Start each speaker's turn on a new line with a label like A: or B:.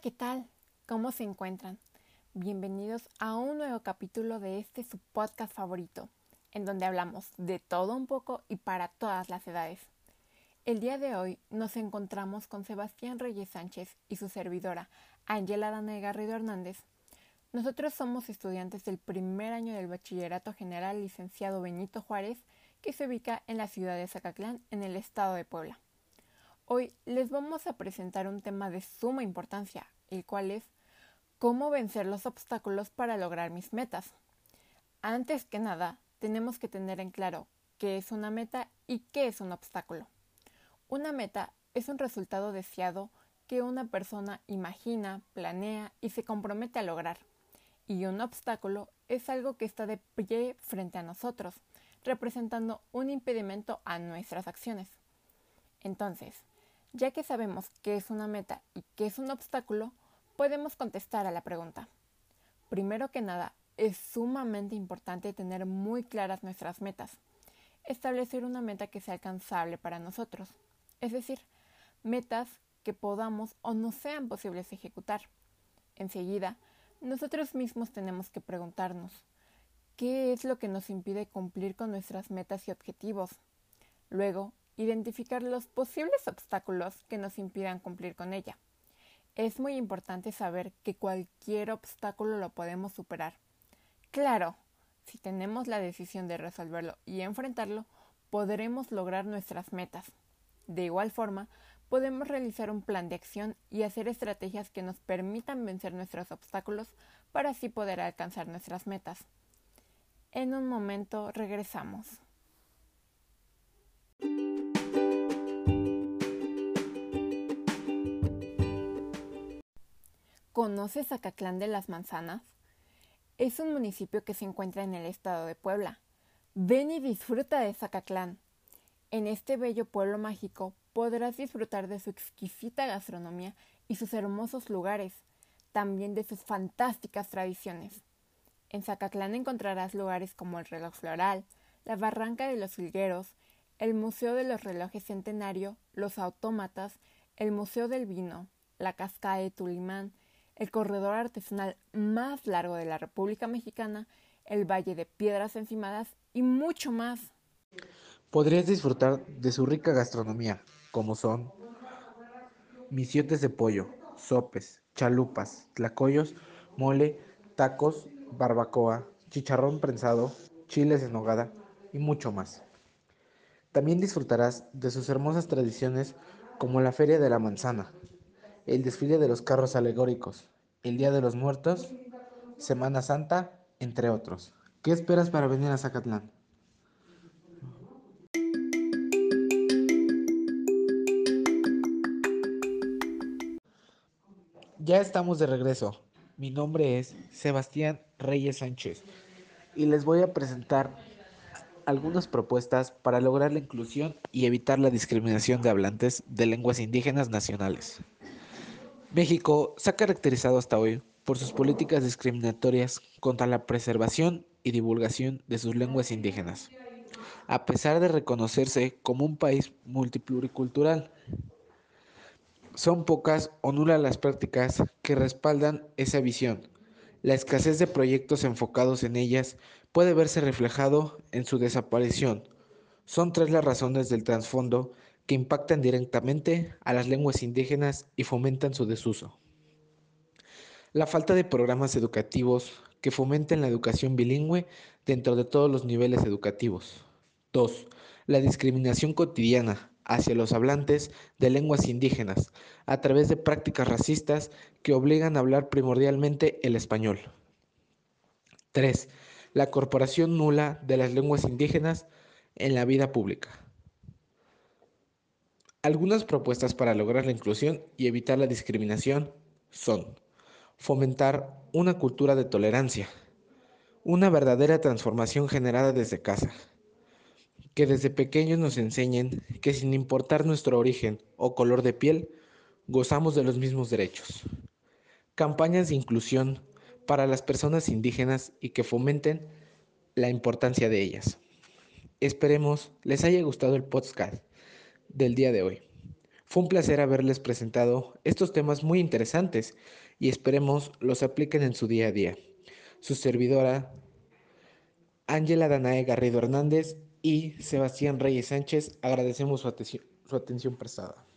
A: ¿qué tal? ¿Cómo se encuentran? Bienvenidos a un nuevo capítulo de este su podcast favorito, en donde hablamos de todo un poco y para todas las edades. El día de hoy nos encontramos con Sebastián Reyes Sánchez y su servidora, Ángela Dana Garrido Hernández. Nosotros somos estudiantes del primer año del Bachillerato General Licenciado Benito Juárez, que se ubica en la ciudad de Zacatlán, en el estado de Puebla. Hoy les vamos a presentar un tema de suma importancia, el cual es cómo vencer los obstáculos para lograr mis metas. Antes que nada, tenemos que tener en claro qué es una meta y qué es un obstáculo. Una meta es un resultado deseado que una persona imagina, planea y se compromete a lograr. Y un obstáculo es algo que está de pie frente a nosotros, representando un impedimento a nuestras acciones. Entonces, ya que sabemos qué es una meta y qué es un obstáculo, podemos contestar a la pregunta. Primero que nada, es sumamente importante tener muy claras nuestras metas. Establecer una meta que sea alcanzable para nosotros, es decir, metas que podamos o no sean posibles ejecutar. Enseguida, nosotros mismos tenemos que preguntarnos, ¿qué es lo que nos impide cumplir con nuestras metas y objetivos? Luego, identificar los posibles obstáculos que nos impidan cumplir con ella. Es muy importante saber que cualquier obstáculo lo podemos superar. Claro, si tenemos la decisión de resolverlo y enfrentarlo, podremos lograr nuestras metas. De igual forma, podemos realizar un plan de acción y hacer estrategias que nos permitan vencer nuestros obstáculos para así poder alcanzar nuestras metas. En un momento regresamos. ¿Conoces Zacatlán de las Manzanas? Es un municipio que se encuentra en el estado de Puebla. Ven y disfruta de Zacatlán. En este bello pueblo mágico podrás disfrutar de su exquisita gastronomía y sus hermosos lugares, también de sus fantásticas tradiciones. En Zacatlán encontrarás lugares como el reloj floral, la barranca de los Filgueros, el Museo de los Relojes Centenario, los autómatas, el Museo del Vino, la Cascada de Tulimán, el corredor artesanal más largo de la República Mexicana, el Valle de Piedras Encimadas y mucho más.
B: Podrías disfrutar de su rica gastronomía, como son misiotes de pollo, sopes, chalupas, tlacoyos, mole, tacos, barbacoa, chicharrón prensado, chiles en nogada y mucho más. También disfrutarás de sus hermosas tradiciones como la Feria de la Manzana, el desfile de los carros alegóricos, el Día de los Muertos, Semana Santa, entre otros. ¿Qué esperas para venir a Zacatlán? Ya estamos de regreso. Mi nombre es Sebastián Reyes Sánchez y les voy a presentar algunas propuestas para lograr la inclusión y evitar la discriminación de hablantes de lenguas indígenas nacionales. México se ha caracterizado hasta hoy por sus políticas discriminatorias contra la preservación y divulgación de sus lenguas indígenas, a pesar de reconocerse como un país multipluricultural. Son pocas o nulas las prácticas que respaldan esa visión. La escasez de proyectos enfocados en ellas puede verse reflejado en su desaparición. Son tres las razones del trasfondo que impactan directamente a las lenguas indígenas y fomentan su desuso. La falta de programas educativos que fomenten la educación bilingüe dentro de todos los niveles educativos. 2. La discriminación cotidiana hacia los hablantes de lenguas indígenas a través de prácticas racistas que obligan a hablar primordialmente el español. 3. La corporación nula de las lenguas indígenas en la vida pública. Algunas propuestas para lograr la inclusión y evitar la discriminación son fomentar una cultura de tolerancia, una verdadera transformación generada desde casa, que desde pequeños nos enseñen que sin importar nuestro origen o color de piel, gozamos de los mismos derechos. Campañas de inclusión para las personas indígenas y que fomenten la importancia de ellas. Esperemos les haya gustado el podcast del día de hoy. Fue un placer haberles presentado estos temas muy interesantes y esperemos los apliquen en su día a día. Su servidora, Ángela Danae Garrido Hernández y Sebastián Reyes Sánchez, agradecemos su, atención, su atención prestada.